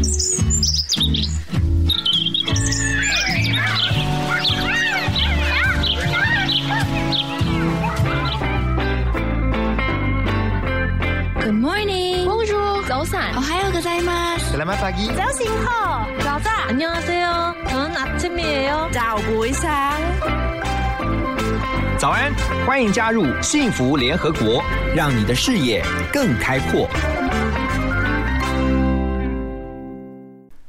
Good morning. Bonjour. 早安. 오하요 고자이마스. Selamat pagi. 자신호. 자자. 안녕하세요. 저는 아침이에요.早부상.早安，欢迎加入幸福联合国，让你的视野更开阔。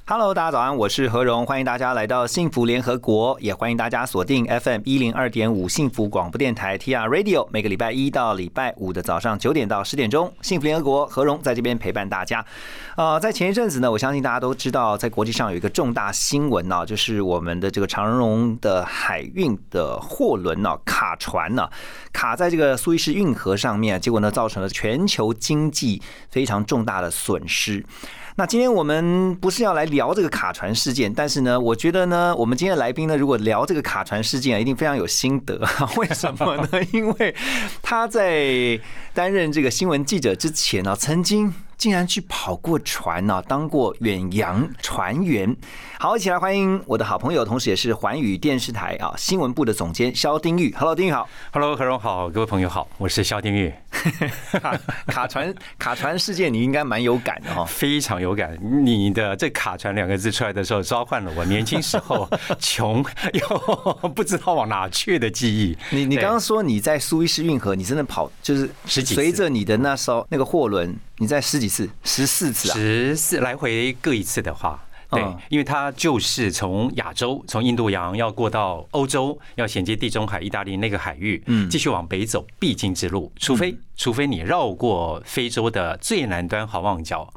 Hello，大家早安，我是何荣，欢迎大家来到幸福联合国，也欢迎大家锁定 FM 一零二点五幸福广播电台 TR Radio，每个礼拜一到礼拜五的早上九点到十点钟，幸福联合国何荣在这边陪伴大家。呃，在前一阵子呢，我相信大家都知道，在国际上有一个重大新闻呢、就是我们的这个长荣的海运的货轮呢、卡船呢、卡在这个苏伊士运河上面，结果呢造成了全球经济非常重大的损失。那今天我们不是要来聊这个卡船事件，但是呢，我觉得呢，我们今天的来宾呢，如果聊这个卡船事件啊，一定非常有心得。为什么呢？因为他在担任这个新闻记者之前呢，曾经竟然去跑过船呢、当过远洋船员。好，一起来欢迎我的好朋友，同时也是环宇电视台啊新闻部的总监肖丁玉。Hello，丁玉好。Hello，何荣好，各位朋友好，我是肖丁玉，卡卡船卡船事件，你应该蛮有感的哈、非常有感。你的这“卡船”两个字出来的时候，召唤了我年轻时候穷又不知道往哪去的记忆。你你刚刚说你在苏伊士运河，你真的跑就是随着你的那艘那个货轮，你在十几次，十四次啊？十四来回各一次的话。对嗯，因为它就是从亚洲，从印度洋要过到欧洲，要衔接地中海、意大利那个海域，嗯继续往北走，必经之路。除非除非你绕过非洲的最南端好望角，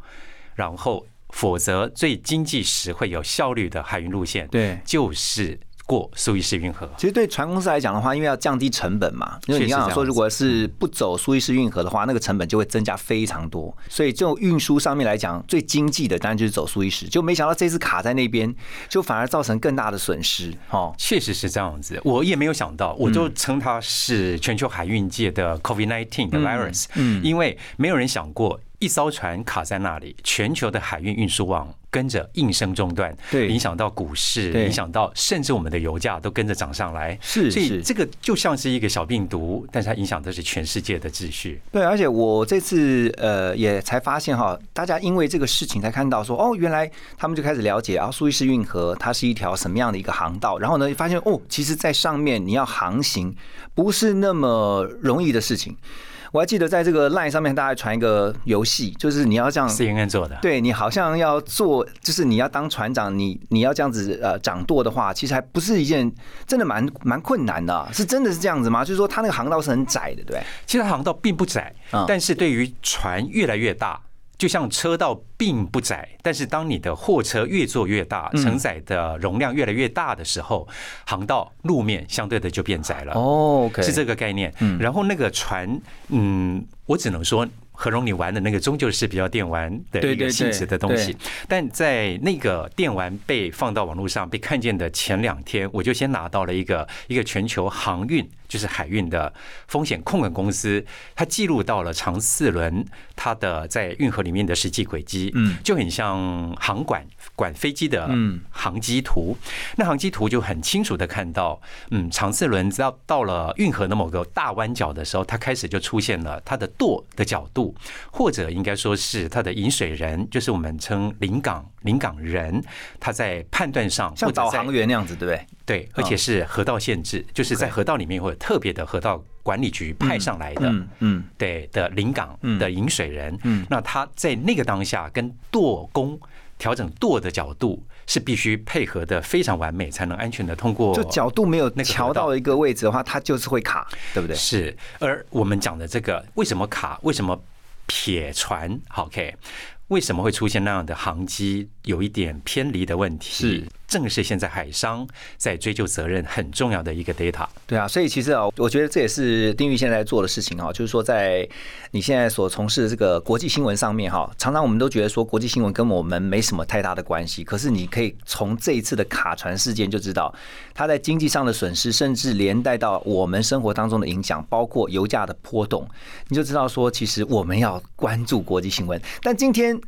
然后否则最经济实惠、有效率的海运路线，对就是过苏伊士运河。其实对船公司来讲的话，因为要降低成本嘛，因为你刚刚说，如果是不走苏伊士运河的话，那个成本就会增加非常多。所以这种运输上面来讲，最经济的当然就是走苏伊士。就没想到这次卡在那边，就反而造成更大的损失。哦，确实是这样子，我也没有想到，我就称它是全球海运界的 COVID-19 的 virus，嗯因为没有人想过一艘船卡在那里，全球的海运运输网跟着应声中断，对影响到股市，影响到甚至我们的油价都跟着涨上来，是是以这个就像是一个小病毒，但是它影响的是全世界的秩序。对，而且我这次呃也才发现哈，大家因为这个事情才看到说，哦，原来他们就开始了解啊，苏伊士运河它是一条什么样的一个航道，然后呢发现哦，其实在上面你要航行不是那么容易的事情。我还记得在这个 LINE 上面，大家传一个游戏，就是你要这样 CNN 做的，对你好像要做，就是你要当船长，你你要这样子呃掌舵的话，其实还不是一件真的蛮蛮困难的啊、是真的是这样子吗？就是说它那个航道是很窄的，对？其实它航道并不窄嗯，但是对于船越来越大，就像车道并不窄，但是当你的货车越做越大，嗯承载的容量越来越大的时候，航道路面相对的就变窄了。哦是这个概念。然后那个船，嗯，我只能说。何荣，你玩的那个终究是比较电玩的一个性质的东西，但在那个电玩被放到网络上被看见的前两天，我就先拿到了一个一个全球航运，就是海运的风险控管公司，它记录到了长四轮它的在运河里面的实际轨迹，嗯就很像航管管飞机的嗯航机图。那航机图就很清楚的看到，嗯，长四轮到到了运河的某个大弯角的时候，它开始就出现了它的舵的角度，或者应该说是它的引水人，就是我们称临港临港人，他在判断上像导航员那样子，对不对？对，而且是河道限制，就是在河道里面会有特别的河道管理局派上来的。嗯嗯，对的临港嗯的引水人，嗯那他在那个当下跟舵工调整舵的角度是必须配合的非常完美，才能安全的通过。就角度没有那个调到一个位置的话，它就是会卡，对不对？是，而我们讲的这个为什么卡，为什么撇船好，OK，为什么会出现那样的航机有一点偏离的问题？是，正是现在海商在追究责任很重要的一个 data。对啊，所以其实啊，我觉得这也是丁玉现在做的事情啊，就是说在你现在所从事的这个国际新闻上面哈，常常我们都觉得说国际新闻跟我们没什么太大的关系，可是你可以从这一次的卡船事件就知道，它在经济上的损失，甚至连带到我们生活当中的影响，包括油价的波动，你就知道说，其实我们要关注国际新闻。但今天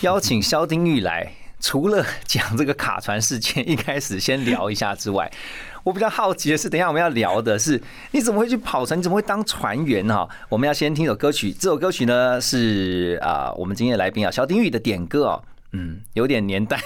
邀请肖丁玉来。除了讲这个卡船事件，一开始先聊一下之外，我比较好奇的是，等一下我们要聊的是，你怎么会去跑船？你怎么会当船员哈？我们要先听首歌曲，这首歌曲呢是啊，我们今天的来宾啊，小丁宇的点歌哦。嗯，有点年代，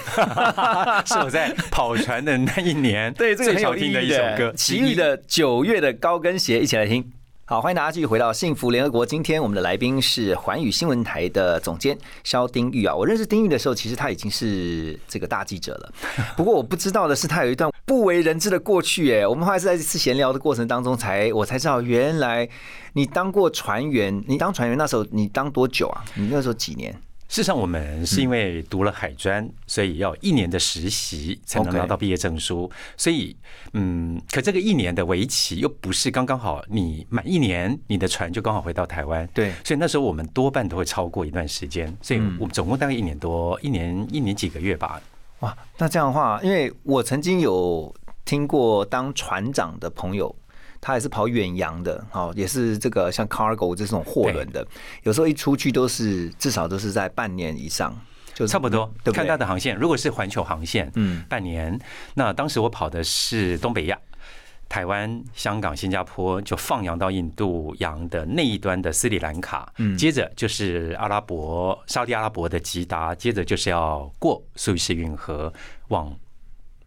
是我在跑船的那一年，对这个很有听的一首歌，奇遇的九月的高跟鞋，一起来听。好，欢迎大家继续回到幸福联合国。今天我们的来宾是环宇新闻台的总监肖丁玉啊。我认识丁玉的时候，其实他已经是这个大记者了。不过我不知道的是，他有一段不为人知的过去。哎，我们后来是在一次闲聊的过程当中，才我才知道，原来你当过船员。你当船员那时候，你当多久啊？你那时候几年？事实上，我们是因为读了海专，所以要一年的实习才能拿到毕业证书。所以，嗯，可这个一年的为期又不是刚刚好，你满一年，你的船就刚好回到台湾。对，所以那时候我们多半都会超过一段时间。所以我们总共大概一年多，一年一年几个月吧。哇，那这样的话，因为我曾经有听过当船长的朋友。他也是跑远洋的，哦，也是这个像 cargo 这种货轮的，有时候一出去都是至少都是在半年以上，就差不多。看他的航线，如果是环球航线，嗯，半年。那当时我跑的是东北亚，台湾、香港、新加坡，就放羊到印度洋的那一端的斯里兰卡，嗯，接着就是阿拉伯、沙特阿拉伯的吉达，接着就是要过苏伊士运河往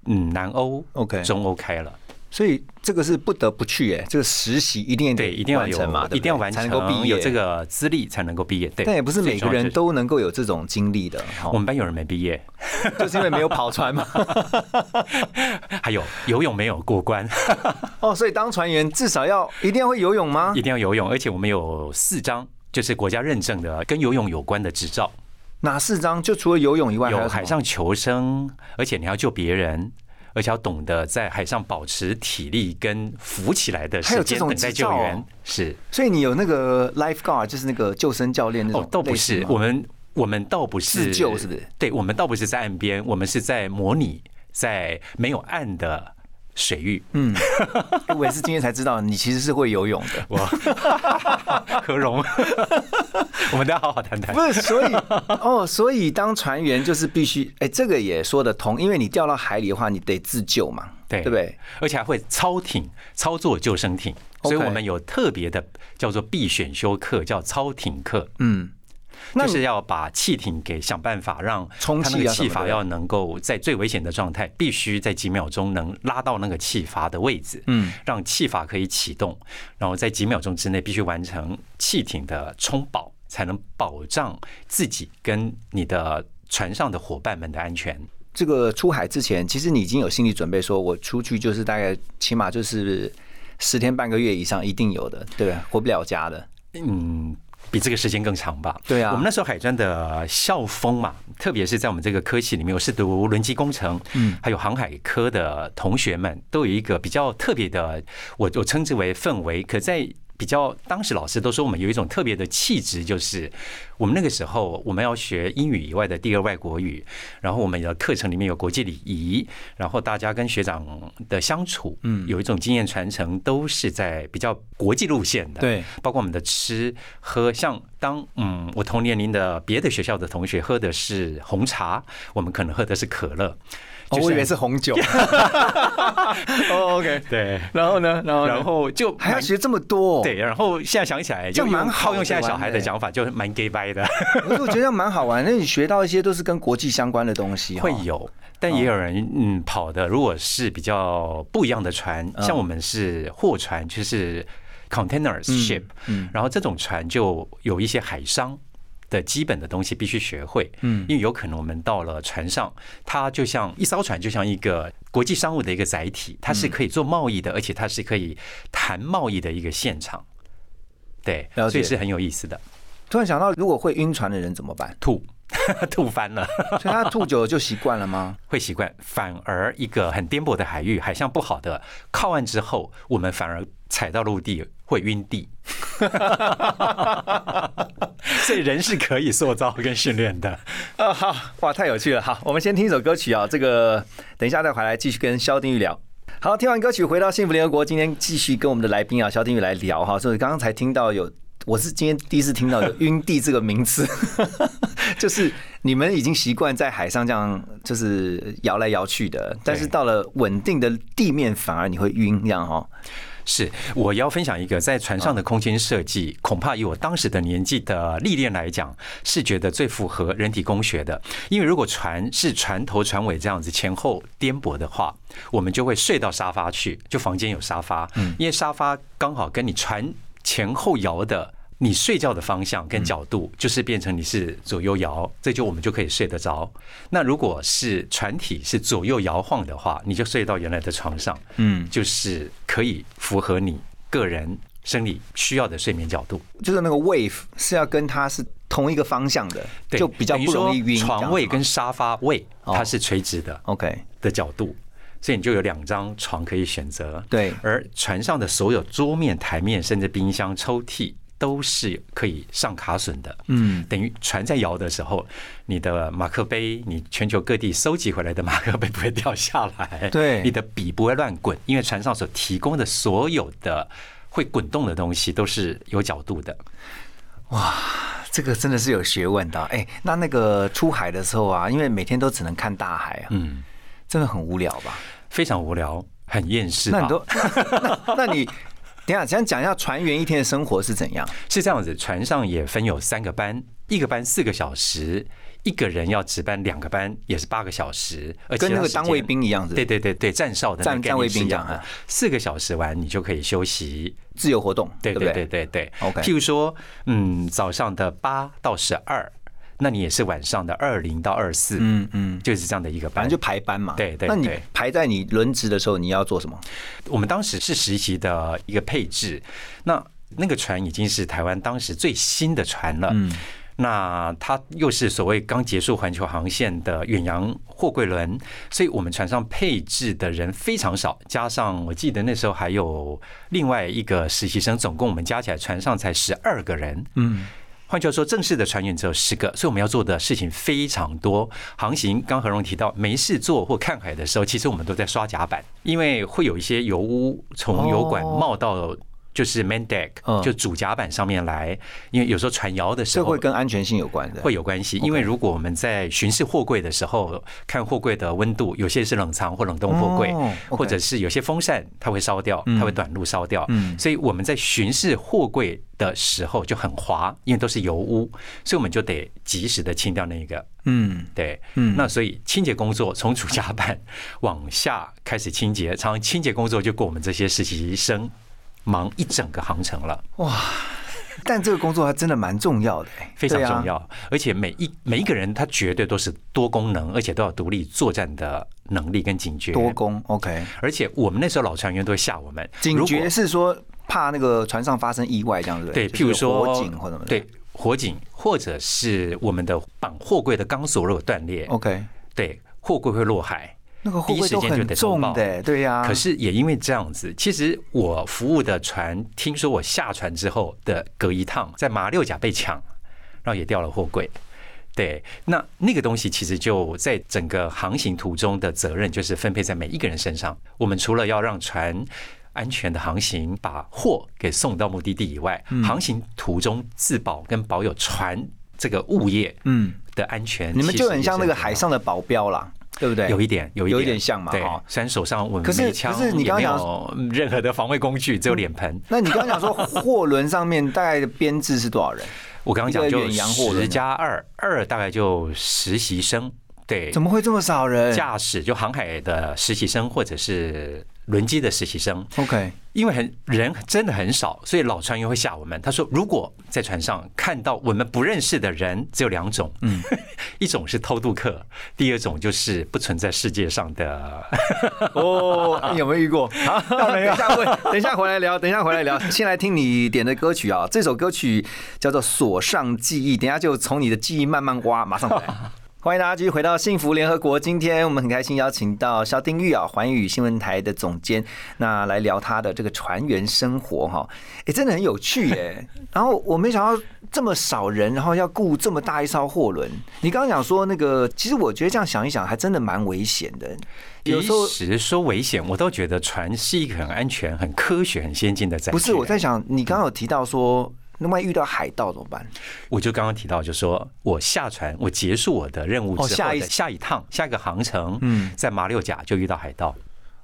嗯南欧、OK 中欧开了。所以这个是不得不去哎，这个实习一定对，一定要有嘛，一定要完成，才能够毕业，有这个资历才能够毕业。对，但也不是每个人都能够有这种经历的。我们班有人没毕业，就是因为没有跑船嘛。还有游泳没有过关。哦，所以当船员至少要一定要会游泳吗？一定要游泳，而且我们有四张就是国家认证的跟游泳有关的执照。哪四张？就除了游泳以外，有海上求生，而且你要救别人。而且要懂得在海上保持体力跟浮起来的时间，等待救援。是，所以你有那个 lifeguard，就是那个救生教练那种。哦倒不是，我们我们倒不是自救，是不是？对，我们倒不是在岸边，我们是在模拟在没有岸的。水域，嗯，我也是今天才知道你其实是会游泳的。我何荣，我们都要好好谈谈。不是，所以哦，所以当船员就是必须，哎，这个也说得通，因为你掉到海里的话，你得自救嘛，对对不对？而且还会操艇操作救生艇，所以我们有特别的叫做必选修课，叫操艇课。嗯。就是要把气艇给想办法让充气气阀要能够在最危险的状态，必须在几秒钟能拉到那个气阀的位置，嗯，让气阀可以启动，然后在几秒钟之内必须完成气艇的充饱，才能保障自己跟你的船上的伙伴们的安全。这个出海之前，其实你已经有心理准备，说我出去就是大概起码就是十天半个月以上一定有的，对回不了家的，嗯。比这个时间更长吧？对啊，我们那时候海专的校风嘛，特别是在我们这个科系里面，我是读轮机工程，嗯，还有航海科的同学们，都有一个比较特别的，我我称之为氛围。可在比较，当时老师都说我们有一种特别的气质，就是我们那个时候我们要学英语以外的第二外国语，然后我们的课程里面有国际礼仪，然后大家跟学长的相处，嗯，有一种经验传承，都是在比较国际路线的，对，包括我们的吃喝，像当嗯我同年龄的别的学校的同学喝的是红茶，我们可能喝的是可乐。我以为是红酒。哦，OK，对。然后呢？然后然后就还要学这么多。对，然后现在想起来，就蛮好用现在小孩的讲法，就蛮 gay bye 的。我觉得蛮好玩，那你学到一些都是跟国际相关的东西。会有，但也有人嗯跑的，如果是比较不一样的船，像我们是货船，就是 containers ship，嗯，然后这种船就有一些海商。的基本的东西必须学会，嗯，因为有可能我们到了船上，它就像一艘船，就像一个国际商务的一个载体，它是可以做贸易的，而且它是可以谈贸易的一个现场，对，所以是很有意思的。突然想到，如果会晕船的人怎么办？吐，吐翻了，所以他吐久了就习惯了吗？会习惯，反而一个很颠簸的海域，海象不好的，靠岸之后，我们反而踩到陆地会晕地。所以人是可以塑造跟训练的啊！好哇，太有趣了。好，我们先听一首歌曲啊，这个等一下再回来继续跟肖丁玉聊。好，听完歌曲回到幸福联合国，今天继续跟我们的来宾啊，肖丁玉来聊哈。所以刚刚才听到有，我是今天第一次听到有“晕地”这个名词，就是你们已经习惯在海上这样就是摇来摇去的，但是到了稳定的地面，反而你会晕，这样哈。是，我要分享一个在船上的空间设计，恐怕以我当时的年纪的历练来讲，是觉得最符合人体工学的。因为如果船是船头船尾这样子前后颠簸的话，我们就会睡到沙发去，就房间有沙发，因为沙发刚好跟你船前后摇的。你睡觉的方向跟角度，就是变成你是左右摇，这就我们就可以睡得着。那如果是船体是左右摇晃的话，你就睡到原来的床上，嗯，就是可以符合你个人生理需要的睡眠角度。就是那个 wave 是要跟它是同一个方向的，就比较不容易晕。床位跟沙发位它是垂直的，OK 的角度，所以你就有两张床可以选择。对，而船上的所有桌面、台面，甚至冰箱、抽屉。都是可以上卡榫的，嗯，等于船在摇的时候，你的马克杯，你全球各地收集回来的马克杯不会掉下来，对，你的笔不会乱滚，因为船上所提供的所有的会滚动的东西都是有角度的。哇，这个真的是有学问的。哎，那那个出海的时候啊，因为每天都只能看大海啊，嗯，真的很无聊吧？非常无聊，很厌世。那你都，那你。等下，先讲一下船员一天的生活是怎样。是这样子，船上也分有三个班，一个班四个小时，一个人要值班两个班，也是八个小时，跟那个当卫兵一样子。对对对对，站哨的站站卫兵一样啊。四个小时完，你就可以休息，自由活动。对对对对对。OK，譬如说，嗯，早上的八到十二。那你也是晚上的二零到二四，嗯嗯，就是这样的一个班，反正就排班嘛。对对。那你排在你轮值的时候，你要做什么？我们当时是实习的一个配置。那那个船已经是台湾当时最新的船了。嗯。那它又是所谓刚结束环球航线的远洋货柜轮，所以我们船上配置的人非常少。加上我记得那时候还有另外一个实习生，总共我们加起来船上才十二个人。嗯。换句话说，正式的船员只有十个，所以我们要做的事情非常多。航行，刚何荣提到，没事做或看海的时候，其实我们都在刷甲板，因为会有一些油污从油管冒到。就是 main deck，就主甲板上面来，因为有时候船摇的时候，这会跟安全性有关的，会有关系。因为如果我们在巡视货柜的时候，看货柜的温度，有些是冷藏或冷冻货柜，或者是有些风扇它会烧掉，它会短路烧掉。所以我们在巡视货柜的时候就很滑，因为都是油污，所以我们就得及时的清掉那个。嗯，对，嗯，那所以清洁工作从主甲板往下开始清洁，常常清洁工作就过我们这些实习生。忙一整个航程了，哇！但这个工作还真的蛮重要的，非常重要。而且每一每一个人他绝对都是多功能，而且都要独立作战的能力跟警觉。多功，OK。而且我们那时候老船员都会吓我们，警觉是说怕那个船上发生意外这样子。对，譬如说火警或者什么。对，火警或者是我们的绑货柜的钢索如果断裂，OK。对，货柜会落海。那个货柜都很重的，对呀。可是也因为这样子，其实我服务的船，听说我下船之后的隔一趟，在马六甲被抢，然后也掉了货柜。对，那那个东西其实就在整个航行途中的责任，就是分配在每一个人身上。我们除了要让船安全的航行，把货给送到目的地以外，航行途中自保跟保有船这个物业嗯的安全，你们就很像那个海上的保镖啦。对不对？有一点，有一点像嘛。对，虽然手上我们没枪，你刚刚讲任何的防卫工具，只有脸盆。那你刚刚讲说货轮上面大概的编制是多少人？我刚刚讲就十加二，二大概就实习生。对，怎么会这么少人？驾驶就航海的实习生，或者是。轮机的实习生，OK，因为很人真的很少，所以老船员会吓我们。他说，如果在船上看到我们不认识的人，只有两种，嗯，一种是偷渡客，第二种就是不存在世界上的。哦，有没有遇过？好，等一下问，等一下回来聊，等一下回来聊。先来听你点的歌曲啊，这首歌曲叫做《锁上记忆》，等下就从你的记忆慢慢挖，马上回来。欢迎大家继续回到幸福联合国。今天我们很开心邀请到肖丁玉啊，环宇新闻台的总监，那来聊他的这个船员生活哈。哎，真的很有趣耶。然后我没想到这么少人，然后要雇这么大一艘货轮。你刚刚讲说那个，其实我觉得这样想一想，还真的蛮危险的。有时候说危险，我倒觉得船是一个很安全、很科学、很先进的载不是我在想，你刚刚有提到说。那万一遇到海盗怎么办？我就刚刚提到，就说我下船，我结束我的任务之后哦下一的下一趟下一个航程，嗯在马六甲就遇到海盗。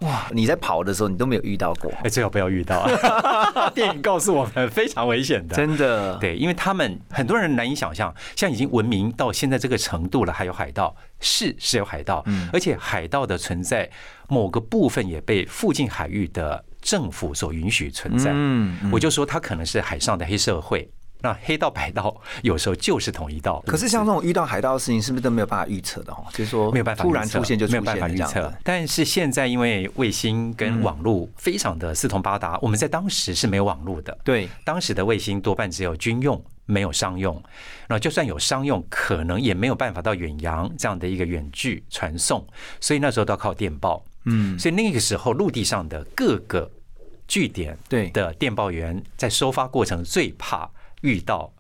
哇，你在跑的时候你都没有遇到过，哎，最好不要遇到。啊 电影告诉我们非常危险的。真的。对，因为他们很多人难以想象，现在已经文明到现在这个程度了，还有海盗，是是有海盗，嗯而且海盗的存在，某个部分也被附近海域的政府所允许存在。嗯嗯我就说它可能是海上的黑社会，那黑道白道有时候就是同一道。可是像这种遇到海盗的事情，是不是都没有办法预测的哦？就是说没有办法突然出现就没有办法预测。但是现在因为卫星跟网络非常的四通八达，我们在当时是没有网络的。对，当时的卫星多半只有军用，没有商用。那就算有商用，可能也没有办法到远洋这样的一个远距传送，所以那时候都要靠电报。嗯，所以那个时候陆地上的各个据点对的电报员在收发过程最怕遇到。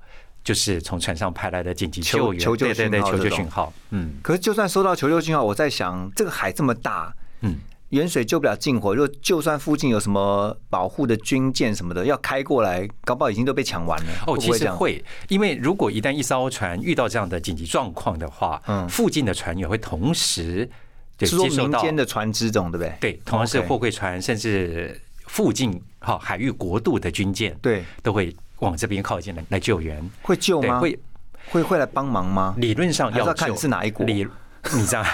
就是从船上派来的紧急求救援，求救对对对，求讯号这种救讯号，嗯可是就算收到求救信号，我在想，这个海这么大，嗯，远水救不了近火。如果就算附近有什么保护的军舰什么的要开过来，搞不好已经都被抢完了。哦，其？实会，因为如果一旦一艘船遇到这样的紧急状况的话，嗯附近的船员会同时对是说接受到民间的船只这种，对不对？对，同样是货柜船，甚至附近哈海域国度的军舰，对，都会往这边靠近来来救援。会救吗？会会会来帮忙吗？理论上要要看救是哪一国理你这样，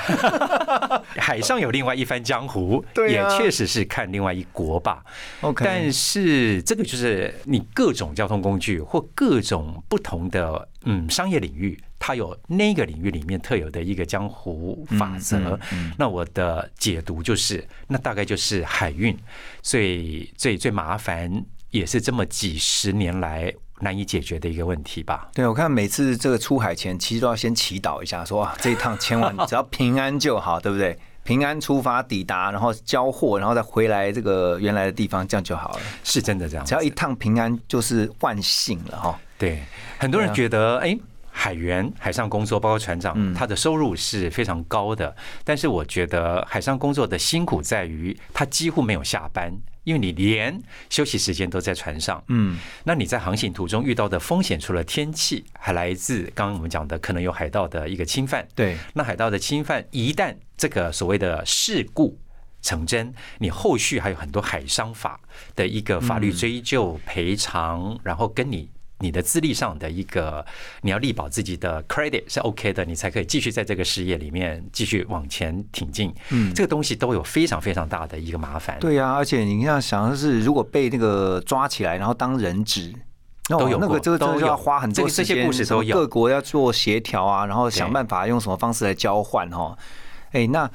海上有另外一番江湖，也对啊确实是看另外一国吧。OK 但是这个就是你各种交通工具或各种不同的嗯商业领域，它有那个领域里面特有的一个江湖法则。那我的解读就是，那大概就是海运最最最麻烦，也是这么几十年来难以解决的一个问题吧。对，我看每次这个出海前，其实都要先祈祷一下，说 啊，这一趟千万只要平安就好，对不对？平安出发抵达，然后交货，然后再回来这个原来的地方，这样就好了。是真的这样，只要一趟平安，就是万幸了哈。对，很多人觉得，哎、海员、海上工作，包括船长，嗯他的收入是非常高的。但是我觉得海上工作的辛苦在于，他几乎没有下班，因为你连休息时间都在船上。嗯，那你在航行途中遇到的风险，除了天气，还来自刚刚我们讲的可能有海盗的一个侵犯。对，那海盗的侵犯，一旦这个所谓的事故成真，你后续还有很多海商法的一个法律追究、赔偿，然后跟你。你的资历上的一个，你要力保自己的 credit 是 OK 的，你才可以继续在这个事业里面继续往前挺进。嗯这个东西都有非常非常大的一个麻烦。对呀、而且你要想的是，如果被那个抓起来，然后当人质。哦都有过那个这个都要花很多时间，各国要做协调啊，然后想对办法用什么方式来交换哈。哎，那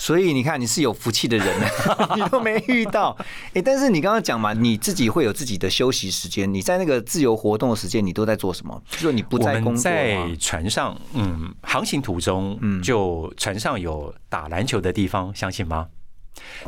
所以你看你是有福气的人，你都没遇到。哎，但是你刚刚讲嘛，你自己会有自己的休息时间，你在那个自由活动的时间，你都在做什么？就是你不在工作们在？船上，嗯，航行途中，嗯就船上有打篮球的地方，相信吗？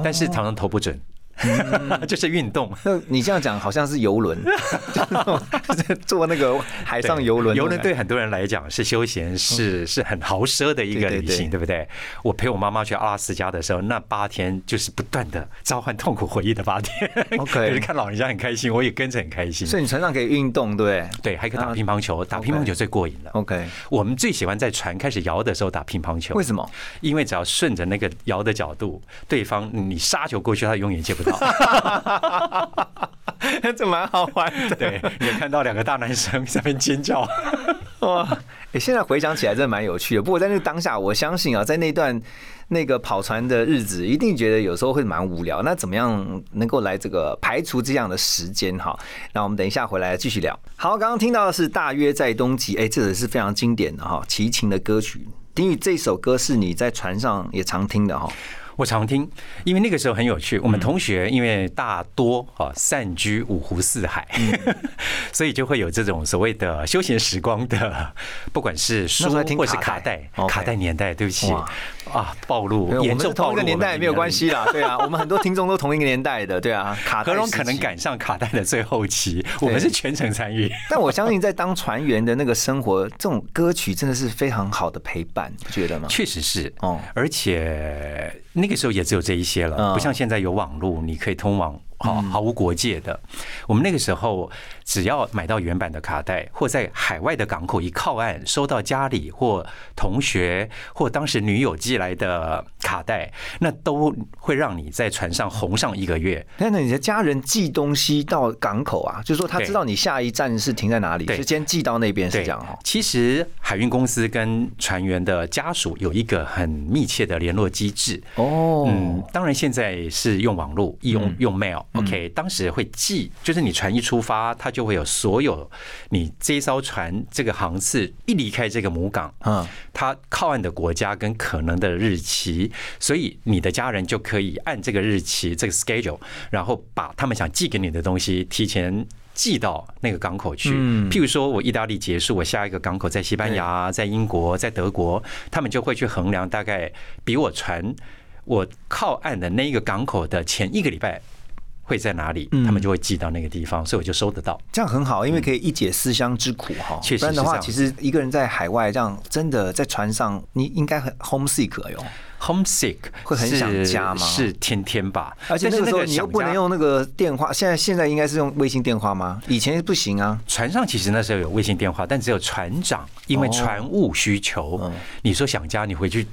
但是常常投不准，就是运动。那你这样讲好像是游轮，就是那个海上游轮，游轮对很多人来讲是休闲，是是很豪奢的一个旅行，对对不对？我陪我妈妈去阿拉斯加的时候，那八天就是不断的召唤痛苦回忆的八天。OK 可是看老人家很开心，我也跟着很开心。所以你船上可以运动，对不对对，还可以打啊乒乓球，打乒乓球最过瘾了。？OK，我们最喜欢在船开始摇的时候打乒乓球，为什么？因为只要顺着那个摇的角度，对方你杀球过去，他永远接不到。这蛮好玩的。对，你有看到两个大男生在那边尖叫。哇，哎，现在回想起来真的蛮有趣的。不过在那个当下，我相信啊，在那段那个跑船的日子，一定觉得有时候会蛮无聊。那怎么样能够来这个排除这样的时间？哈，那我们等一下回来继续聊。好，刚刚听到的是《大约在冬季》，哎，这也是非常经典的哈，齐秦的歌曲。丁宇，这首歌是你在船上也常听的哈。我常听，因为那个时候很有趣。我们同学因为大多啊散居五湖四海，所以就会有这种所谓的休闲时光的，不管是书或是卡带卡带年代，对不起啊，暴露严重暴露同一个年代没有关。系啦，对啊，我们很多听众都同一个年代的，对啊，卡带何荣可能赶上卡带的最后期，我们是全程参与。但我相信，在当船员的那个生活，这种歌曲真的是非常好的陪伴，不觉得吗？确实是哦而且那个时候也只有这一些嗯。了，不像现在有网络，你可以通往好毫无国界的。我们那个时候只要买到原版的卡带，或在海外的港口一靠岸，收到家里或同学或当时女友寄来的卡带，那都会让你在船上红上一个月。那那你的家人寄东西到港口啊，就是说他知道你下一站是停在哪里，对是先寄到那边是对这样哈。其实海运公司跟船员的家属有一个很密切的联络机制。哦，嗯，当然现在是用网络，用用 mail。OK，当时会寄，就是你船一出发，它就会有所有你这艘船这个航次一离开这个母港，嗯，它靠岸的国家跟可能的日期，所以你的家人就可以按这个日期这个 schedule，然后把他们想寄给你的东西提前。寄到那个港口去，譬如说我意大利结束，我下一个港口在西班牙、在英国、在德国，他们就会去衡量大概比我船我靠岸的那一个港口的前一个礼拜会在哪里，他们就会寄到那个地方，所以我就收得到。这样很好，因为可以一解思乡之苦哈。确实不然的话，其实一个人在海外这样，真的在船上，你应该很 homesick 哎呦。Homesick 会很想家吗是天天吧，而且那个时候你又不能用那个电话，现在现在应该是用微信电话吗？以前不行啊。船上其实那时候有卫星电话，但只有船长，因为哦船务需求嗯，你说想家，你回去，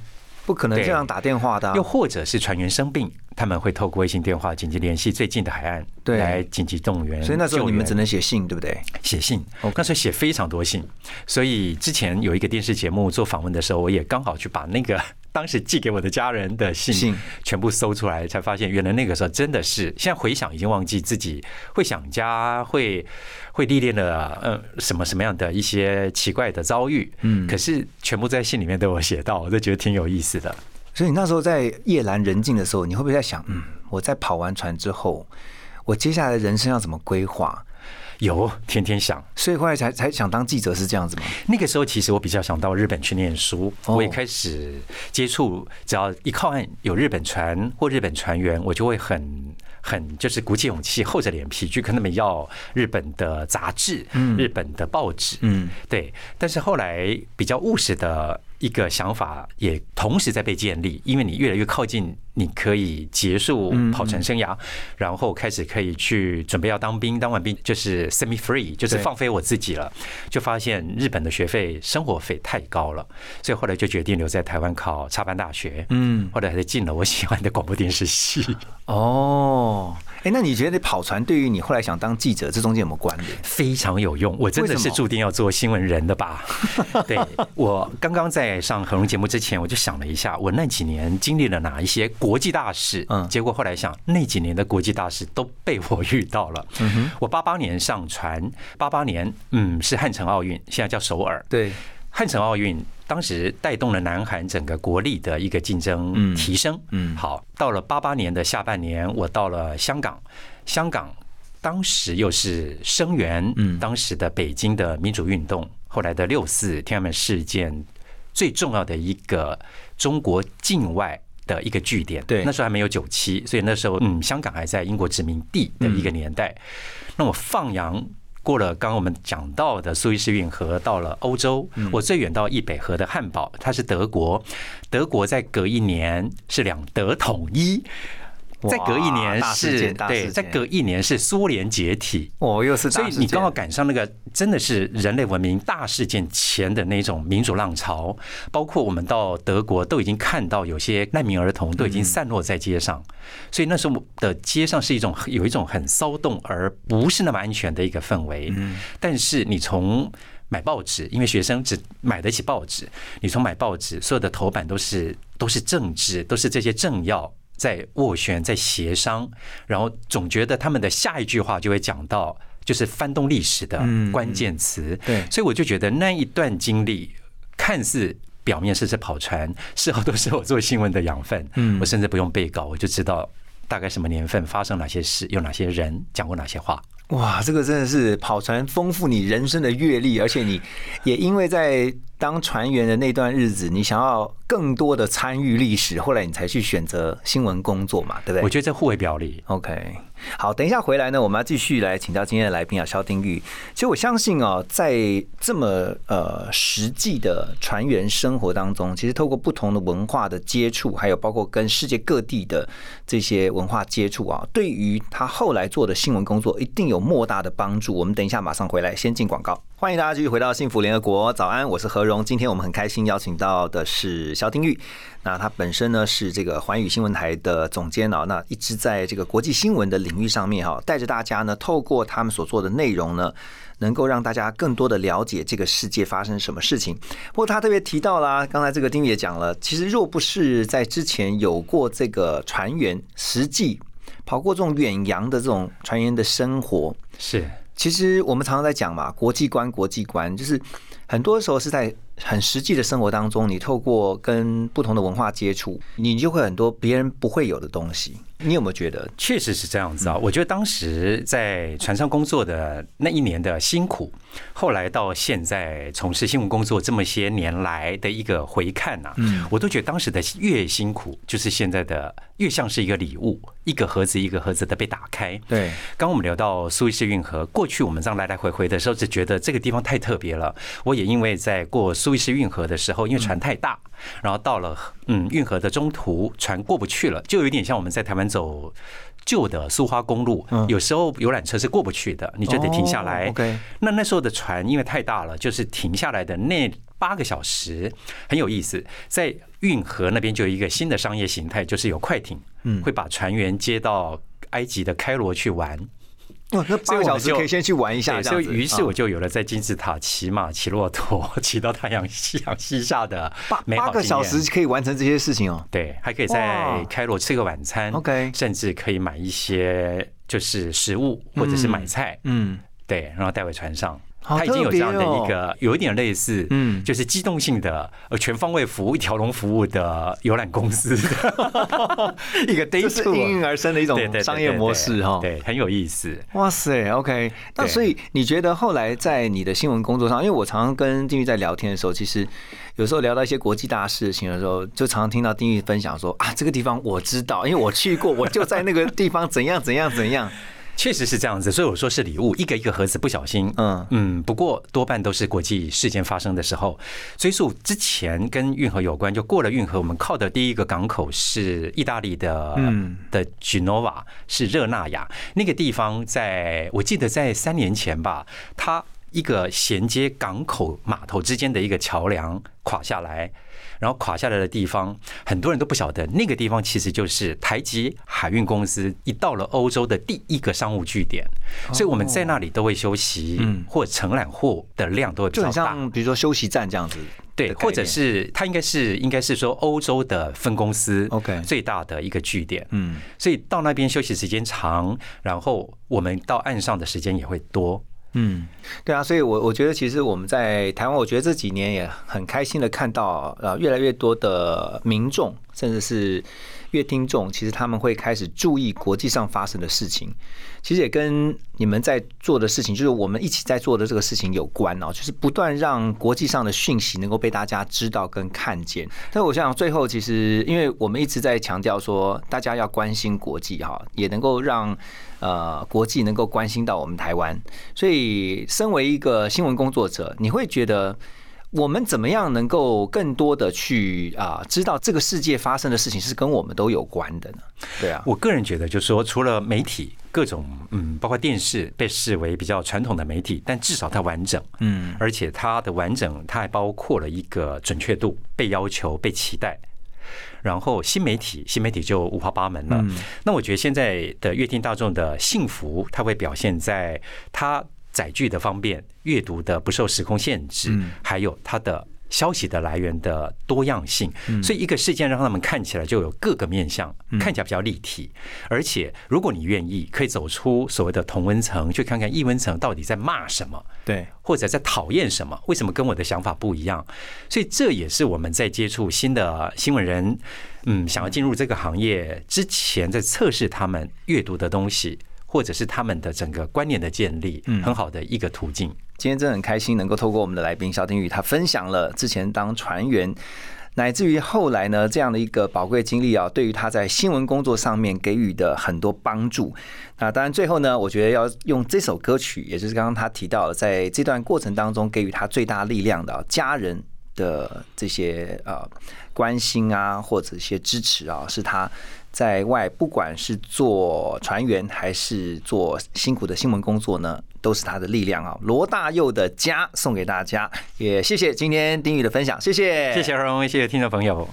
不可能这样打电话的啊、又或者是船员生病，他们会透过卫星电话紧急联系最近的海岸，对。来紧急动员。所以那时候你们只能写信，对不对？写信，那时候写非常多信，所以之前有一个电视节目做访问的时候，我也刚好去把那个当时寄给我的家人的信信全部搜出来，才发现原来那个时候真的是，现在回想已经忘记自己会想家，会会历练了呃什么什么样的一些奇怪的遭遇，嗯，可是全部在信里面都有写到，我就觉得挺有意思的。所以你那时候在夜阑人静的时候，你会不会在想，嗯，我在跑完船之后，我接下来的人生要怎么规划？有天天想，所以后来才才想当记者是这样子吗？那个时候其实我比较想到日本去念书，哦我也开始接触，只要一靠岸有日本船或日本船员，我就会很很就是鼓起勇气，厚着脸皮去跟他们要日本的杂志、日本的报纸，嗯，对。但是后来比较务实的一个想法也同时在被建立，因为你越来越靠近，你可以结束跑船生涯，然后开始可以去准备要当兵，当完兵就是 semi free，就是放飞我自己了，就发现日本的学费、生活费太高了，所以后来就决定留在台湾考插班大学，嗯，后来才进了我喜欢的广播电视系。哦，哎，那你觉得跑船对于你后来想当记者，这中间有没有关联？非常有用，我真的是注定要做新闻人的吧？对我刚刚在上恒荣节目之前，我就想了一下，我那几年经历了哪一些国际大事，嗯。结果后来想，那几年的国际大事都被我遇到了。嗯我八八年上船，八八年嗯是汉城奥运，现在叫首尔，对，汉城奥运当时带动了南韩整个国力的一个竞争嗯。提升。嗯。好，到了八八年的下半年，我到了香港，香港当时又是声援嗯。当时的北京的民主运动，后来的六四天安门事件最重要的一个中国境外。的一个据点，对那时候还没有九七，所以那时候嗯，香港还在英国殖民地的一个年代。那我放羊过了刚刚我们讲到的苏伊士运河，到了欧洲，我最远到易北河的汉堡，它是德国。德国在隔一年是两德统一，哇再隔一年是对，再隔一年是苏联解体。哦，又是大所以你刚好赶上那个真的是人类文明大事件前的那种民主浪潮，包括我们到德国都已经看到有些难民儿童都已经散落在街上，所以那时候的街上是一种有一种很骚动而不是那么安全的一个氛围。但是你从买报纸，因为学生只买得起报纸，你从买报纸，所有的头版都是都是政治，都是这些政要。在斡旋，在协商，然后总觉得他们的下一句话就会讲到，就是翻动历史的关键词。对所以我就觉得那一段经历看似。表面是是跑船，事后都是我做新闻的养分。嗯我甚至不用背稿，我就知道大概什么年份发生哪些事，有哪些人讲过哪些话。哇，这个真的是跑船丰富你人生的阅历，而且你也因为在当船员的那段日子，你想要更多的参与历史，后来你才去选择新闻工作嘛，对不对？我觉得这互为表里。OK，好，等一下回来呢，我们要继续来请教今天的来宾啊，肖丁玉。其实我相信哦，在这么呃实际的船员生活当中，其实透过不同的文化的接触，还有包括跟世界各地的这些文化接触啊，对于他后来做的新闻工作一定有莫大的帮助。我们等一下马上回来，先进广告。欢迎大家继续回到幸福联合国，早安，我是何荣。今天我们很开心邀请到的是肖丁玉，那他本身呢是这个环宇新闻台的总监啊，那一直在这个国际新闻的领域上面哈，带着大家呢，透过他们所做的内容呢，能够让大家更多的了解这个世界发生什么事情。不过他特别提到啦，刚才这个丁也讲了，其实若不是在之前有过这个船员实际跑过这种远洋的这种船员的生活，是。其实我们常常在讲嘛，国际观，国际观，就是很多时候是在很实际的生活当中，你透过跟不同的文化接触，你就会很多别人不会有的东西。你有没有觉得？确实是这样子啊！我觉得当时在船上工作的那一年的辛苦，后来到现在从事新闻工作这么些年来的一个回看呐，嗯，我都觉得当时的越辛苦，就是现在的越像是一个礼物，一个盒子一个盒子的被打开。对，刚我们聊到苏伊士运河，过去我们这样来来回回的时候，只觉得这个地方太特别了。我也因为在过苏伊士运河的时候，因为船太大。然后到了嗯运河的中途，船过不去了，就有点像我们在台湾走旧的苏花公路，有时候游览车是过不去的，你就得停下来。那那时候的船因为太大了，就是停下来的那八个小时很有意思。在运河那边就有一个新的商业形态，就是有快艇，会把船员接到埃及的开罗去玩。哦，那八个小时可以先去玩一下，所以于是我就有了在金字塔骑马、骑骆驼、骑到太阳夕阳西下的八八个小时可以完成这些事情哦。对，还可以在开罗吃个晚餐，OK，甚至可以买一些就是食物或者是买菜，嗯，对，然后带回船上。它已经有这样的一个，有一点类似，嗯，就是机动性的、呃全方位服务、一条龙服务的游览公司，一个 day 是应运而生的一种商业模式哈，对，很有意思。哇塞，OK，那所以你觉得后来在你的新闻工作上，因为我常常跟丁玉在聊天的时候，其实有时候聊到一些国际大事情的时候，就常常听到丁玉分享说啊，这个地方我知道，因为我去过，我就在那个地方怎样怎样怎样。确实是这样子，所以我说是礼物，一个一个盒子，不小心，嗯嗯，不过多半都是国际事件发生的时候。追溯之前跟运河有关，就过了运河，我们靠的第一个港口是意大利的的 Genova，是热那亚那个地方，在我记得在三年前吧，它一个衔接港口码头之间的一个桥梁垮下来。然后垮下来的地方，很多人都不晓得，那个地方其实就是台籍海运公司一到了欧洲的第一个商务据点，所以我们在那里都会休息，或承揽货的量都会比较大，比如说休息站这样子，对，或者是它应该是应该是说欧洲的分公司，OK，最大的一个据点，嗯，所以到那边休息时间长，然后我们到岸上的时间也会多。嗯，对啊，所以，我我觉得其实我们在台湾，我觉得这几年也很开心的看到，呃，越来越多的民众，甚至是。乐听众其实他们会开始注意国际上发生的事情，其实也跟你们在做的事情，就是我们一起在做的这个事情有关哦，就是不断让国际上的讯息能够被大家知道跟看见。但我想最后，其实因为我们一直在强调说，大家要关心国际哈，也能够让呃国际能够关心到我们台湾。所以，身为一个新闻工作者，你会觉得？我们怎么样能够更多的去啊知道这个世界发生的事情是跟我们都有关的呢？对啊，我个人觉得就是说，除了媒体各种嗯，包括电视被视为比较传统的媒体，但至少它完整，嗯，而且它的完整，它还包括了一个准确度，被要求、被期待。然后新媒体，新媒体就五花八门了。那我觉得现在的乐听大众的幸福，它会表现在它。载具的方便，阅读的不受时空限制，还有它的消息的来源的多样性，所以一个事件让他们看起来就有各个面向，看起来比较立体。而且，如果你愿意，可以走出所谓的同温层，去看看异温层到底在骂什么，对，或者在讨厌什么，为什么跟我的想法不一样？所以，这也是我们在接触新的新闻人，嗯，想要进入这个行业之前，在测试他们阅读的东西。或者是他们的整个观念的建立，很好的一个途径。今天真的很开心，能够透过我们的来宾肖丁宇，他分享了之前当船员乃至于后来呢，这样的一个宝贵经历啊，对于他在新闻工作上面给予的很多帮助。那当然，最后呢，我觉得要用这首歌曲，也就是刚刚他提到，在这段过程当中给予他最大力量的家人的这些呃关心啊，或者一些支持啊，是他在外不管是做船员还是做辛苦的新闻工作呢，都是他的力量啊。罗大佑的家送给大家，也谢谢今天丁宇的分享，谢谢，谢谢荣，谢谢听众朋友。